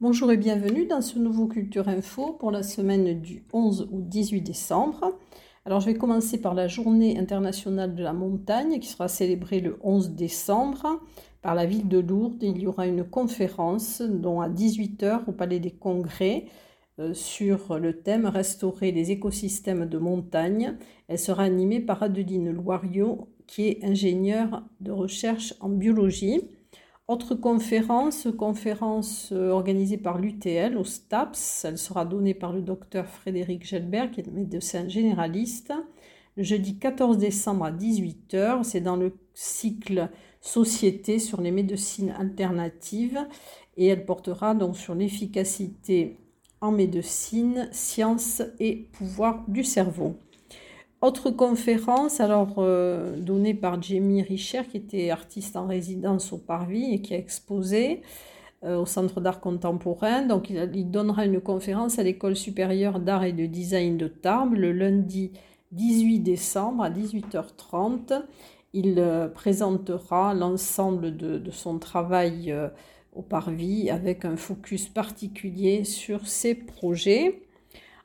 Bonjour et bienvenue dans ce nouveau Culture Info pour la semaine du 11 au 18 décembre. Alors je vais commencer par la journée internationale de la montagne qui sera célébrée le 11 décembre par la ville de Lourdes. Il y aura une conférence dont à 18h au Palais des Congrès sur le thème Restaurer les écosystèmes de montagne. Elle sera animée par Adeline Loiriot qui est ingénieure de recherche en biologie. Autre conférence, conférence euh, organisée par l'UTL au STAPS. Elle sera donnée par le docteur Frédéric Gelbert, qui est médecin généraliste, jeudi 14 décembre à 18h. C'est dans le cycle Société sur les médecines alternatives et elle portera donc sur l'efficacité en médecine, sciences et pouvoir du cerveau. Autre conférence, alors euh, donnée par Jamie Richer, qui était artiste en résidence au Parvis et qui a exposé euh, au Centre d'art contemporain. Donc, il, donnera une conférence à l'École supérieure d'art et de design de Tarbes le lundi 18 décembre à 18h30. Il euh, présentera l'ensemble de, de, son travail au Parvis avec un focus particulier sur ses projets.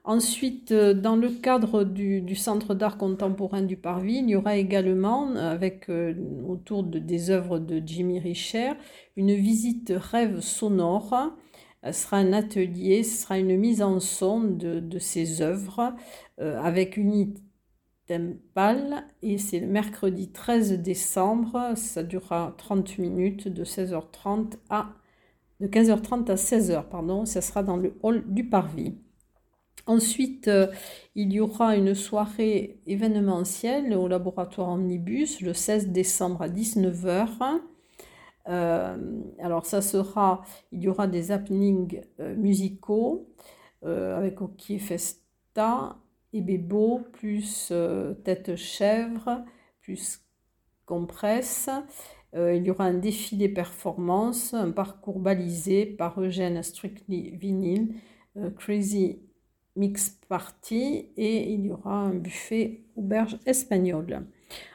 Ensuite, euh, dans le cadre du, Centre d'art contemporain du Parvis, il y aura également, euh, avec euh, autour de, des œuvres de Jimmy Richer, une visite rêve sonore. Ce sera un atelier, ce sera une mise en son de, de ces œuvres avec une et c'est le mercredi 13 décembre. Ça durera 30 minutes de 16h30 à de 15h30 à 16h, pardon. Ça sera dans le hall du Parvis. Ensuite, euh, il y aura une soirée événementielle au laboratoire Omnibus le 16 décembre à 19h. Euh, alors ça sera, il y aura des happenings euh, musicaux avec Hockey Festa et Bebo, plus Tête Chèvre, plus Compresse. Il y aura un défilé performance, un parcours balisé par Eugène Strictly Vinyl, Crazy mix party et il y aura un buffet auberge espagnole.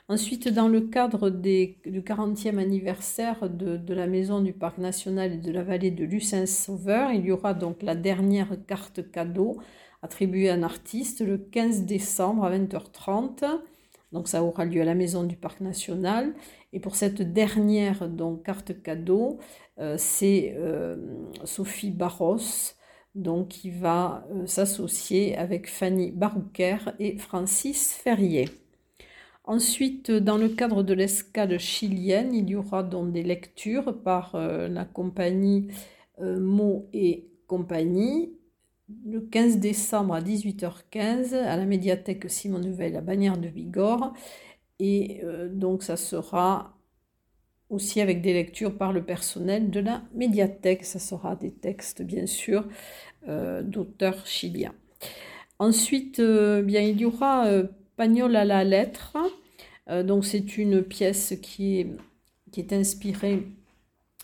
Ensuite, dans le cadre du 40e anniversaire de, la maison du Parc national et de la vallée de Lucin-Sauveur, il y aura donc la dernière carte cadeau attribuée à un artiste le 15 décembre à 20h30. Donc ça aura lieu à la maison du Parc national. Et pour cette dernière donc, carte cadeau, euh, c'est euh, Sophie Barros donc qui va euh, s'associer avec Fanny Barouquer et Francis Ferrier. Ensuite, dans le cadre de l'escale chilienne, il y aura donc des lectures par la compagnie euh, Mo et compagnie le 15 décembre à 18h15 à la médiathèque Simone Veil à Bagnères de Bigorre. Et donc ça sera aussi avec des lectures par le personnel de la médiathèque. Ça sera des textes, bien sûr, euh, d'auteurs chiliens. Ensuite, euh, bien, il y aura euh, Pagnol à la lettre. donc, c'est une pièce qui est, qui est inspirée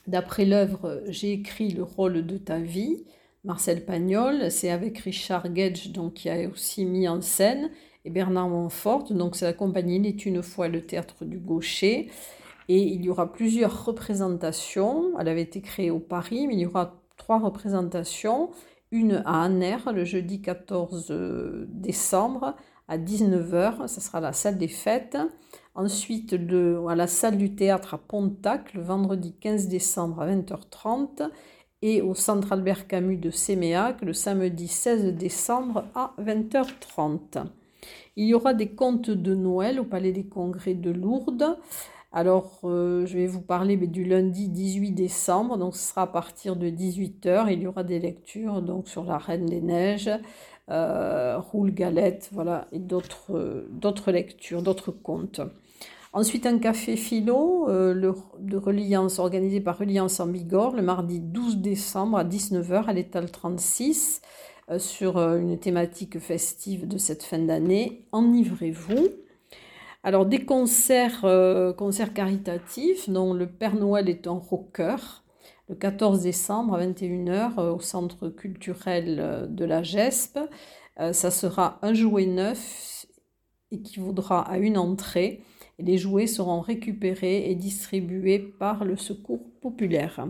d'après l'œuvre J'ai écrit le rôle de ta vie. Marcel Pagnol, c'est avec Richard Gage, donc, qui a aussi mis en scène, et Bernard Montfort, donc c'est la compagnie Il est une fois le théâtre du Gaucher. Et il y aura plusieurs représentations. Elle avait été créée au Paris, mais il y aura trois représentations. Une à Anner le jeudi 14 euh, décembre à 19h, ce sera la salle des fêtes. Ensuite, à la salle du théâtre à Pontac, le vendredi 15 décembre à 20h30. Et au centre Albert Camus de Séméac, le samedi 16 décembre à 20h30. Il y aura des contes de Noël au Palais des Congrès de Lourdes. Alors, euh, je vais vous parler du lundi 18 décembre, donc ce sera à partir de 18h. Il y aura des lectures donc, sur la Reine des Neiges, euh, Roule Galette, voilà, et d'autres lectures, d'autres contes. Ensuite, un café philo euh, de Reliance organisé par Reliance en Bigorre le mardi 12 décembre à 19h à l'étal 36 sur une thématique festive de cette fin d'année. Enivrez-vous. Alors des concerts, euh, concerts caritatifs dont le Père Noël est un rocker le 14 décembre à 21h euh, au centre culturel euh, de la GESP. ça sera un jouet neuf équivaudra à une entrée et les jouets seront récupérés et distribués par le secours populaire.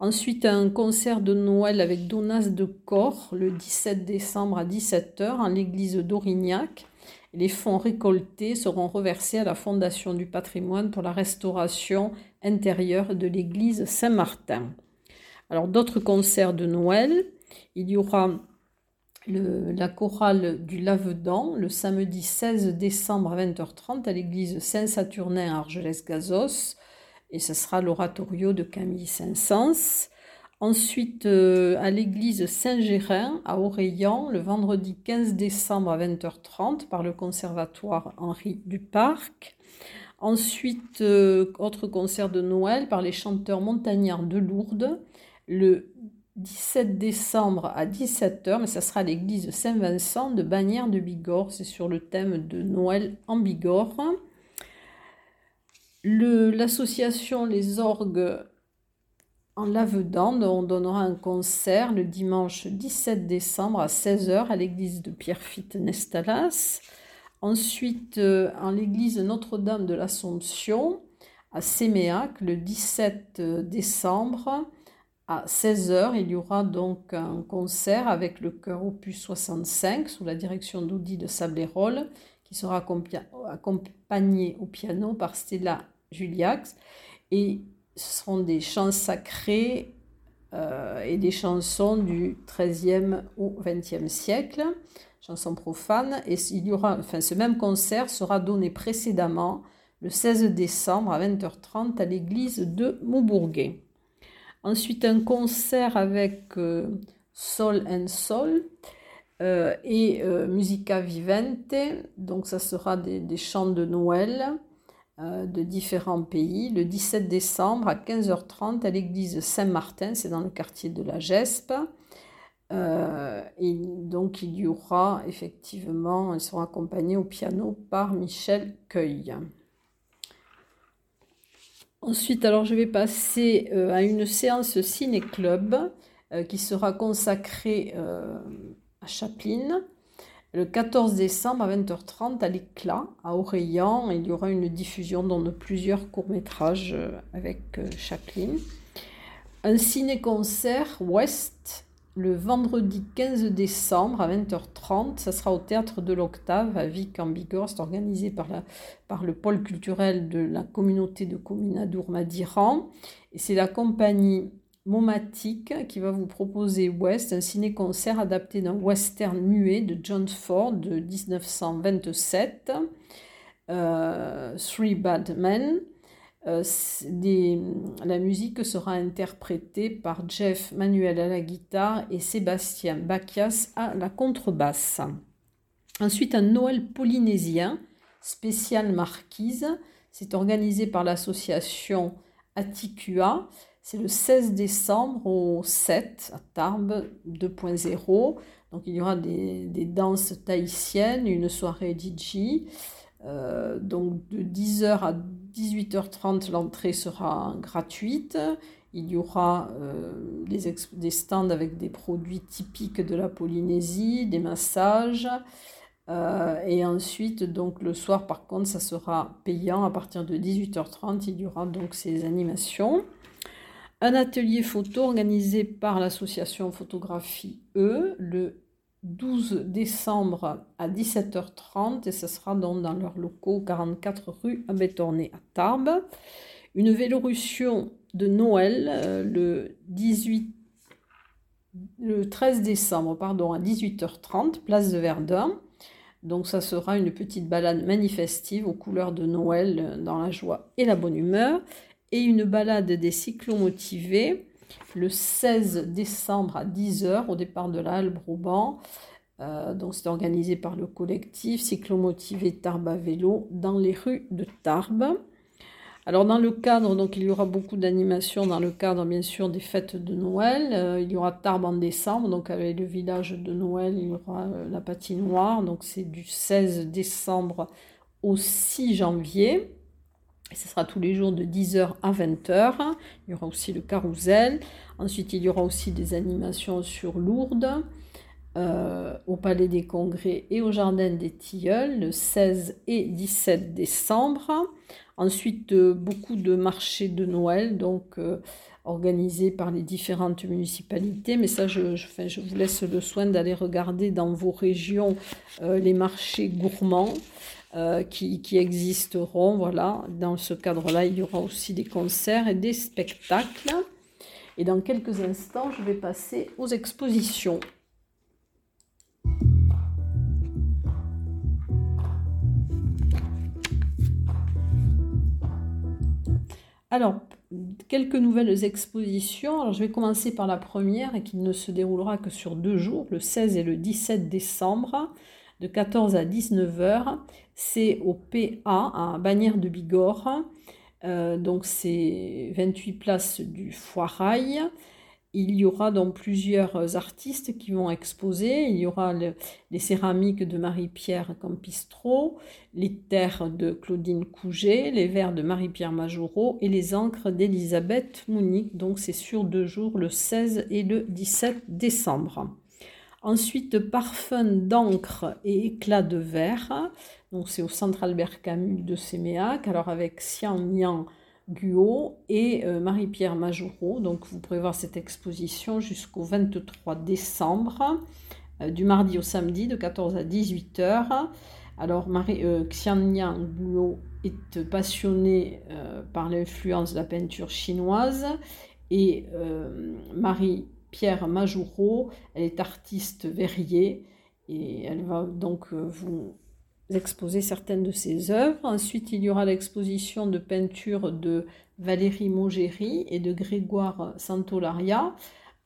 Ensuite, un concert de Noël avec Donas de Corps le 17 décembre à 17h en l'église d'Aurignac. Les fonds récoltés seront reversés à la Fondation du patrimoine pour la restauration intérieure de l'église Saint-Martin. Alors, d'autres concerts de Noël. Il y aura la chorale du Lavedan le samedi 16 décembre à 20h30 à l'église Saint-Saturnin à Argelès-Gazos et ce sera l'oratorio de Camille Saint-Saëns. Ensuite, euh, à l'église Saint-Gérin à Oreillan, le vendredi 15 décembre à 20h30 par le conservatoire Henri Duparc. Ensuite, euh, autre concert de Noël par les chanteurs montagnards de Lourdes, le 17 décembre à 17h, mais ça sera à l'église Saint-Vincent de Bagnères de Bigorre. C'est sur le thème de Noël en Bigorre. L'association Les Orgues en Lavedan, on donnera un concert le dimanche 17 décembre à 16h à l'église de Pierrefitte Nestalas. Ensuite, euh, en l'église Notre-Dame de l'Assomption à Séméac le 17 décembre à 16h. Il y aura donc un concert avec le chœur Opus 65 sous la direction d'Audi de Sablérol qui sera accompagné au piano par Stella Juliax. Et ce seront des chants sacrés euh, et des chansons du XIIIe au XXe siècle, chansons profanes. Et il y aura, enfin, ce même concert sera donné précédemment le 16 décembre à 20h30 à l'église de Maubourguet. Ensuite, un concert avec euh, Sol and Sol euh, et Musica Vivente. Donc, ça sera des, chants de Noël euh, de différents pays le 17 décembre à 15h30 à l'église Saint-Martin, c'est dans le quartier de la Gespe. Euh, et donc il y aura effectivement, ils seront accompagnés au piano par Michel Cueil. Ensuite, alors je vais passer euh, à une séance ciné-club qui sera consacrée Chaplin. Le 14 décembre à 20h30 à l'Éclat, à Oreillan, il y aura une diffusion de plusieurs courts-métrages euh, avec euh, Chaplin. Un ciné-concert Ouest le vendredi 15 décembre à 20h30. Ça sera au théâtre de l'Octave à Vic en Bigorre. C'est organisé par, le pôle culturel de la communauté de communes Adour-Madiran. Et c'est la compagnie Momatic qui va vous proposer West, un ciné-concert adapté d'un western muet de John Ford de 1927, euh, Three Bad Men. Euh, la musique sera interprétée par Jeff Manuel à la guitare et Sébastien Bacchias à la contrebasse. Ensuite, un Noël polynésien spécial marquise. C'est organisé par l'association Atticua c'est le 16 décembre au 7 à Tarbes 2.0. Donc il y aura des, danses tahitiennes, une soirée DJ. Euh, donc de 10h à 18h30, l'entrée sera gratuite. Il y aura euh, des, des, stands avec des produits typiques de la Polynésie, des massages. Euh, et ensuite, le soir, par contre, ça sera payant. À partir de 18h30, il y aura donc ces animations un atelier photo organisé par l'association Photographie E le 12 décembre à 17h30 et ce sera donc dans leurs locaux 44 rue Abétorné à Tarbes. Une vélorution de Noël euh, le 18 le 13 décembre pardon, à 18h30, place de Verdun. Donc ça sera une petite balade manifestive aux couleurs de Noël euh, dans la joie et la bonne humeur et une balade des cyclomotivés le 16 décembre à 10h au départ de la Halle euh, donc c'est organisé par le collectif cyclomotivé Tarbes à vélo dans les rues de Tarbes. Alors dans le cadre, donc il y aura beaucoup d'animations dans le cadre bien sûr des fêtes de Noël. Euh, il y aura Tarbes en décembre, donc avec le village de Noël, il y aura euh, la patinoire, donc c'est du 16 décembre au 6 janvier ce sera tous les jours de 10h à 20h. Il y aura aussi le carrousel. Ensuite, il y aura aussi des animations sur Lourdes. au Palais des Congrès et au Jardin des Tilleuls le 16 et 17 décembre. Ensuite, beaucoup de marchés de Noël, donc organisés par les différentes municipalités. Mais ça, je, vous laisse le soin d'aller regarder dans vos régions les marchés gourmands. Euh, qui, existeront. Voilà, dans ce cadre-là, il y aura aussi des concerts et des spectacles. Et dans quelques instants, je vais passer aux expositions. Alors, quelques nouvelles expositions. Alors, je vais commencer par la première et qui ne se déroulera que sur deux jours, le 16 et le 17 décembre de 14 à 19 heures. C'est au PA à Bagnères de Bigorre. Euh, donc c'est 28 places du Foirail. Il y aura donc plusieurs artistes qui vont exposer. Il y aura les céramiques de Marie-Pierre Campistro, les terres de Claudine Couget, les verres de Marie-Pierre Majoureau et les encres d'Elisabeth Mounique. Donc c'est sur deux jours, le 16 et le 17 décembre. Ensuite, parfum d'encre et éclat de verre. Donc, c'est au centre Albert Camus de Séméac. Alors, avec Xian Nian Guo et euh, Marie-Pierre Majoureau. Donc, vous pourrez voir cette exposition jusqu'au 23 décembre, euh, du mardi au samedi, de 14 à 18 heures. Alors, Marie, euh, Xian Guo est passionné par l'influence de la peinture chinoise et Marie Pierre Majoureau. Elle est artiste verrier et elle va donc euh, vous exposer certaines de ses œuvres. Ensuite, il y aura l'exposition de peinture de Valérie Mogéry et de Grégoire Santolaria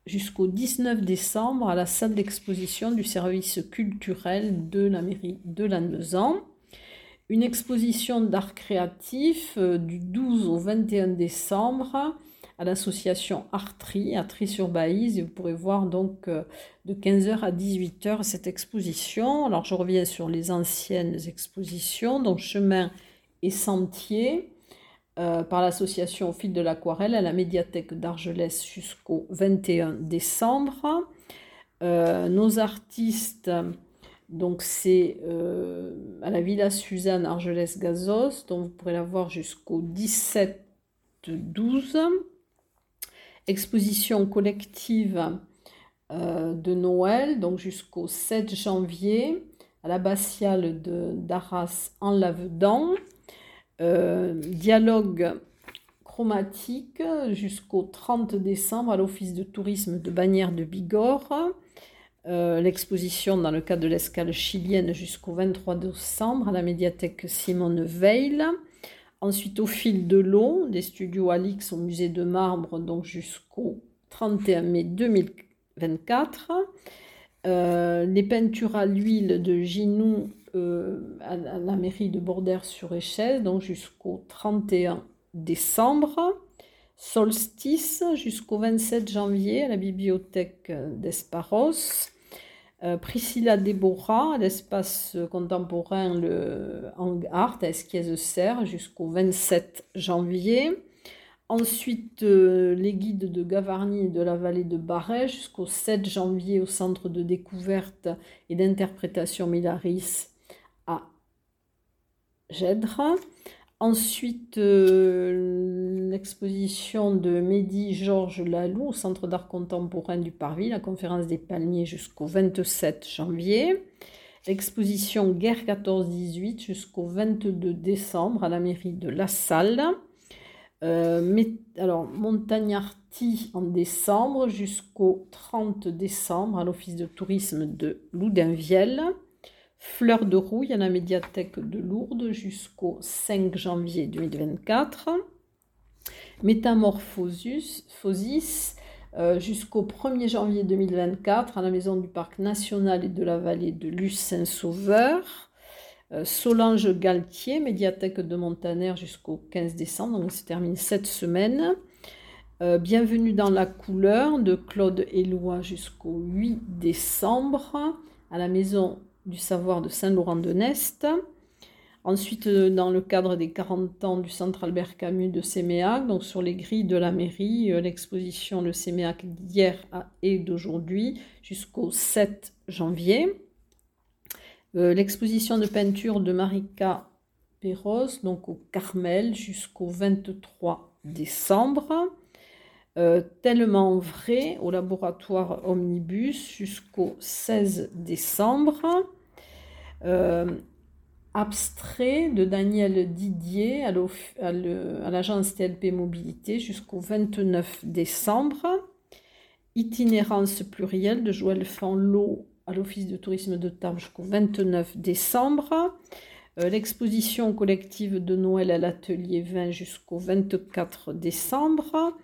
jusqu'au 19 décembre à la salle d'exposition du service culturel de la mairie de Lannemezan. Une exposition d'art créatif euh, du 12 au 21 décembre à l'association Artri, à Tri-sur-Baïse. Et vous pourrez voir donc euh, de 15h à 18h cette exposition. Alors je reviens sur les anciennes expositions, donc chemin et sentier euh, par l'association au fil de l'aquarelle à la médiathèque d'Argelès jusqu'au 21 décembre. Euh, nos artistes, donc c'est à la Villa Suzanne Argelès-Gazos, dont vous pourrez la voir jusqu'au 17 12 exposition collective euh, de Noël, donc jusqu'au 7 janvier, à l'abbatiale d'Arras en Lavedan. Euh, dialogue chromatique jusqu'au 30 décembre à l'Office de tourisme de Bagnères de Bigorre. Euh, l'exposition dans le cadre de l'escale chilienne jusqu'au 23 décembre à la médiathèque Simone Veil. Ensuite, au fil de l'eau, des studios Alix au musée de marbre, donc jusqu'au 31 mai 2024. Euh, les peintures à l'huile de Ginou euh, à, la mairie de Bordère-sur-Échelle, donc jusqu'au 31 décembre. Solstice jusqu'au 27 janvier à la bibliothèque d'Esparos. Euh, Priscilla Deborah, l'espace contemporain, le Art à Esquies-Serre jusqu'au 27 janvier. Ensuite, euh, les guides de Gavarnie et de la vallée de Barret jusqu'au 7 janvier au centre de découverte et d'interprétation Milaris à Gèdre. Ensuite, euh, l'exposition de Mehdi Georges Lalou au Centre d'art contemporain du Parvis, la conférence des palmiers jusqu'au 27 janvier. L'exposition Guerre 14-18 jusqu'au 22 décembre à la mairie de La Salle. Euh, Montagnarty en décembre jusqu'au 30 décembre à l'Office de tourisme de Loudinvielle. Fleur de rouille à la médiathèque de Lourdes jusqu'au 5 janvier 2024. Métamorphosis euh, jusqu'au 1er janvier 2024 à la Maison du Parc National et de la Vallée de Luce-Saint-Sauveur. Euh, Solange Galtier, médiathèque de Montaner jusqu'au 15 décembre, donc se termine cette semaine. Euh, Bienvenue dans la couleur de Claude Éloi jusqu'au 8 décembre à la Maison du savoir de Saint-Laurent-de-Nest. Ensuite, euh, dans le cadre des 40 ans du Centre Albert Camus de Séméac, donc sur les grilles de la mairie, euh, l'exposition de Séméac d'hier et d'aujourd'hui jusqu'au 7 janvier. Euh, l'exposition de peinture de Marika Perros, donc au Carmel, jusqu'au 23 décembre. Tellement vrai au laboratoire Omnibus jusqu'au 16 décembre. Abstrait de Daniel Didier à l'agence TLP Mobilité jusqu'au 29 décembre. Itinérance plurielle de Joël Fanlot à l'Office de tourisme de Tarbes jusqu'au 29 décembre. Euh, l'exposition collective de Noël à l'atelier 20 jusqu'au 24 décembre.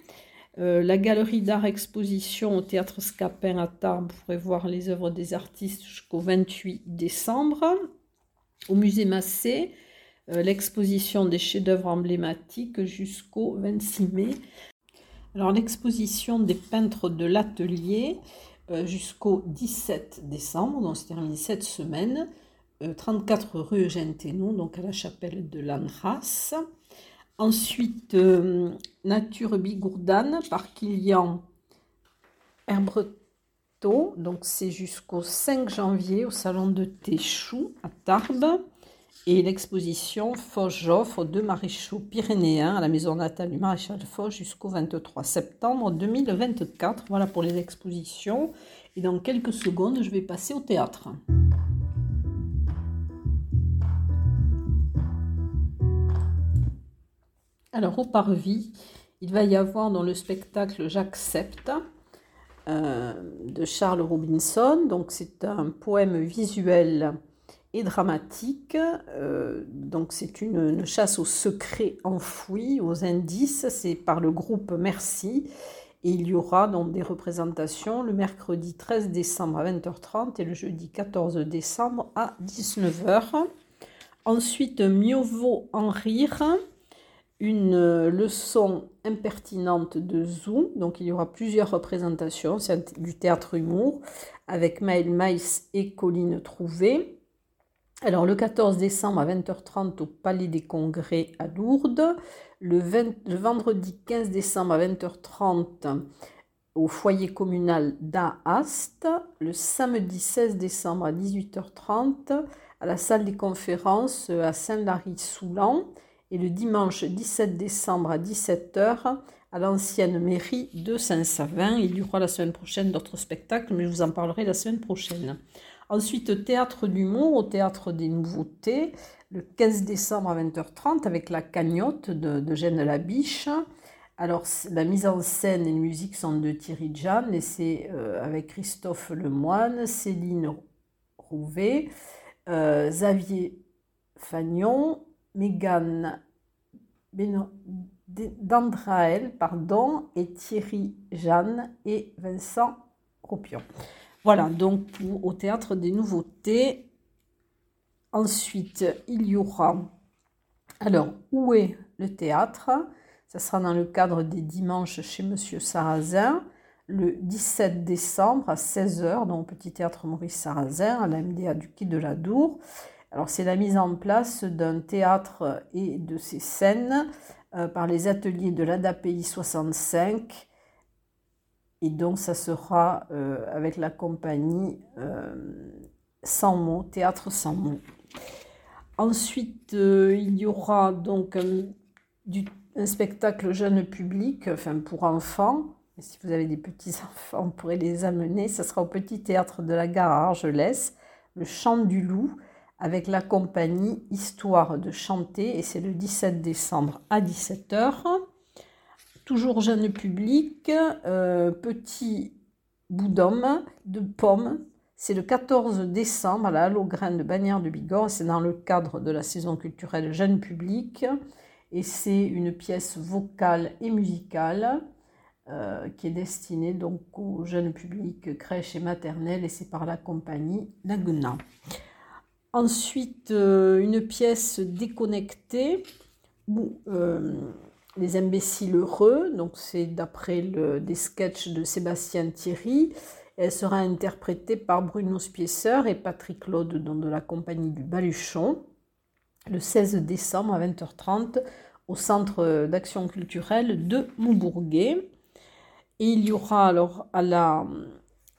Euh, la galerie d'art exposition au théâtre Scapin à Tarbes, vous pourrez voir les œuvres des artistes jusqu'au 28 décembre. Au musée Massé, euh, l'exposition des chefs-d'œuvre emblématiques jusqu'au 26 mai. Alors l'exposition des peintres de l'atelier euh, jusqu'au 17 décembre, donc c'est terminé cette semaine, 34 euh, rue Eugène Thénon, donc à la chapelle de l'Anras. Ensuite, Nature Bigourdane par Kilian Herbreton donc c'est jusqu'au 5 janvier au salon de Téchou à Tarbes. Et l'exposition Foch-Joffre de maréchaux pyrénéens à la maison natale du maréchal Foch jusqu'au 23 septembre 2024. Voilà pour les expositions. Et dans quelques secondes, je vais passer au théâtre. Alors au Parvis, il va y avoir dans le spectacle J'accepte euh, de Charles Robinson. Donc c'est un poème visuel et dramatique. Euh, donc c'est une, chasse aux secrets enfouis, aux indices. C'est par le groupe Merci. Et il y aura donc des représentations le mercredi 13 décembre à 20h30 et le jeudi 14 décembre à 19h. Ensuite, mieux vaut en rire une leçon impertinente de Zou. Donc il y aura plusieurs représentations, c'est du théâtre humour avec Maël Maïs et Colline Trouvé. Alors le 14 décembre à 20h30 au Palais des Congrès à Lourdes, le, le vendredi 15 décembre à 20h30 au foyer communal d'Aast, le samedi 16 décembre à 18h30 à la salle des conférences à Saint-Lary-Soulan et le dimanche 17 décembre à 17h à l'ancienne mairie de Saint-Savin. Il y aura la semaine prochaine d'autres spectacles, mais je vous en parlerai la semaine prochaine. Ensuite, théâtre d'humour au théâtre des nouveautés, le 15 décembre à 20h30 avec la cagnotte de, de Jeanne Labiche. Alors, la mise en scène et la musique sont de Thierry Jeanne et c'est euh, avec Christophe Lemoine, Céline Rouvet, euh, Xavier Fagnon, Megan Dandrael pardon, et Thierry Jeanne et Vincent Ropion. Voilà, donc au théâtre des nouveautés. Ensuite, il y aura. Alors, où est le théâtre? Ça sera dans le cadre des dimanches chez Monsieur Sarrazin, le 17 décembre à 16h, dans le Petit Théâtre Maurice Sarrazin, à la MDA du Quai de la Dour. Alors c'est la mise en place d'un théâtre et de ses scènes euh, par les ateliers de l'ADAPI 65. Et donc ça sera euh, avec la compagnie euh, Sans mots, théâtre sans mots. Ensuite, il y aura donc un, spectacle jeune public, enfin pour enfants. si vous avez des petits-enfants, on pourrait les amener. Ça sera au Petit Théâtre de la Gare à Argelès, le Chant du Loup avec la compagnie Histoire de chanter et c'est le 17 décembre à 17h. Toujours jeune public, euh, petit bout d'homme de pommes. C'est le 14 décembre à la Halograine de Bagnères de Bigorre. C'est dans le cadre de la saison culturelle jeune public. Et c'est une pièce vocale et musicale euh, qui est destinée donc au jeune public crèche et maternelle. Et c'est par la compagnie Laguna. Ensuite, euh, une pièce déconnectée euh, les imbéciles heureux, donc c'est d'après des sketchs de Sébastien Thierry. Elle sera interprétée par Bruno Spiesseur et Patrick Claude dans de la compagnie du Baluchon. le 16 décembre à 20h30 au centre d'action culturelle de Montbourguet. Et il y aura alors à la,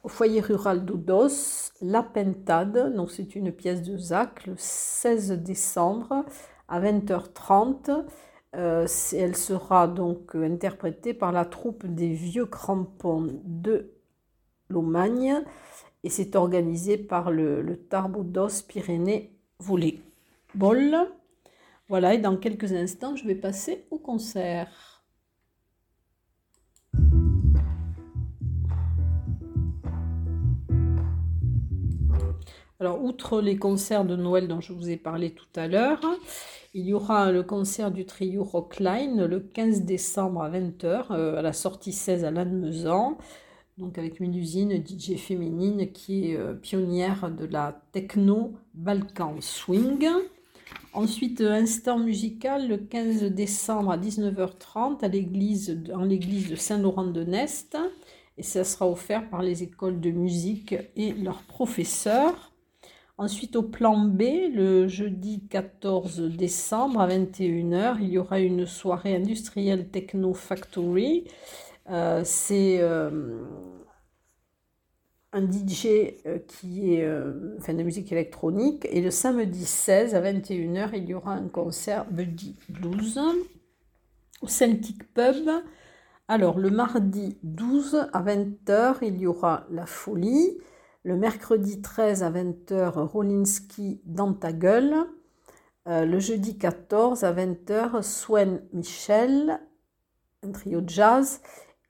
foyer rural d'Oudos La Pentade, donc c'est une pièce de Zach, le 16 décembre à 20h30. Euh, elle sera donc interprétée par la troupe des vieux crampons de Lomagne et c'est organisé par le, le Tarboudos Pyrénées Volleyball. Voilà, et dans quelques instants, je vais passer au concert. Alors, outre les concerts de Noël dont je vous ai parlé tout à l'heure, il y aura le concert du trio Rockline le 15 décembre à 20h euh, à la sortie 16 à Lannemezan, donc avec une usine DJ féminine qui est euh, pionnière de la techno Balkan Swing. Ensuite, instant musical le 15 décembre à 19h30 à l'église, en l'église de Saint-Laurent-de-Nest. Et ça sera offert par les écoles de musique et leurs professeurs. Ensuite, au plan B, le jeudi 14 décembre à 21h, il y aura une soirée industrielle Techno Factory. Euh, c'est euh, un DJ euh, qui est euh, de musique électronique. Et le samedi 16 à 21h, il y aura un concert Buddy Blues au Celtic Pub. Alors, le mardi 12 à 20h, il y aura La Folie. Le mercredi 13 à 20h, Rolinski dans ta gueule. Euh, le jeudi 14 à 20h, Swen Michel, un trio de jazz.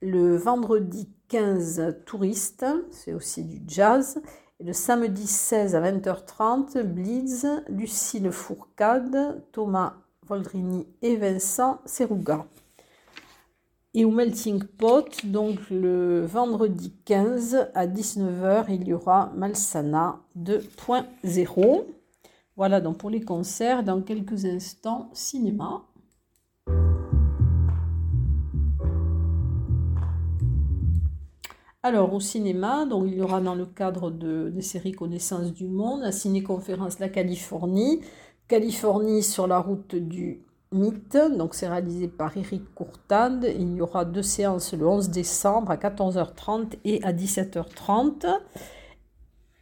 Le vendredi 15 touristes, c'est aussi du jazz. Et le samedi 16 à 20h30, Blitz, Lucille Fourcade, Thomas Voldrini et Vincent Seruga. Et au Melting Pot, donc le vendredi 15 à 19h, il y aura Malsana 2.0. Voilà donc pour les concerts. Dans quelques instants, cinéma. Alors, au cinéma, donc, il y aura dans le cadre de, des séries Connaissance du Monde, la ciné-conférence La Californie, Californie sur la route du donc c'est réalisé par Eric Courtade. Il y aura deux séances le 11 décembre à 14h30 et à 17h30.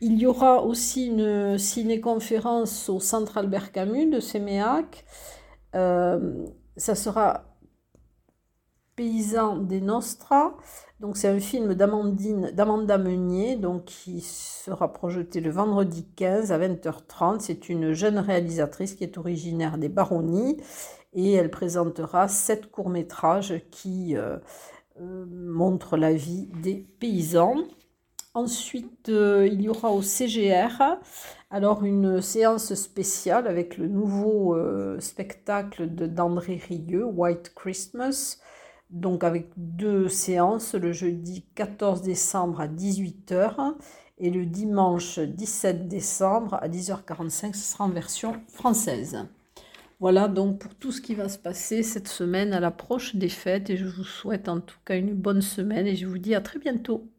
Il y aura aussi une ciné-conférence au Centre Albert Camus de Séméac. Euh, ça sera Paysan des Nostra. Donc c'est un film d'Amandine, d'Amanda Meunier, donc qui sera projeté le vendredi 15 à 20h30. C'est une jeune réalisatrice qui est originaire des Baronnies et elle présentera sept courts-métrages qui euh, euh, montrent la vie des paysans. Ensuite, euh, il y aura au CGR alors une séance spéciale avec le nouveau spectacle d'André Rieu, White Christmas donc avec deux séances, le jeudi 14 décembre à 18h et le dimanche 17 décembre à 10h45, ce sera en version française. Voilà donc pour tout ce qui va se passer cette semaine à l'approche des fêtes et je vous souhaite en tout cas une bonne semaine et je vous dis à très bientôt.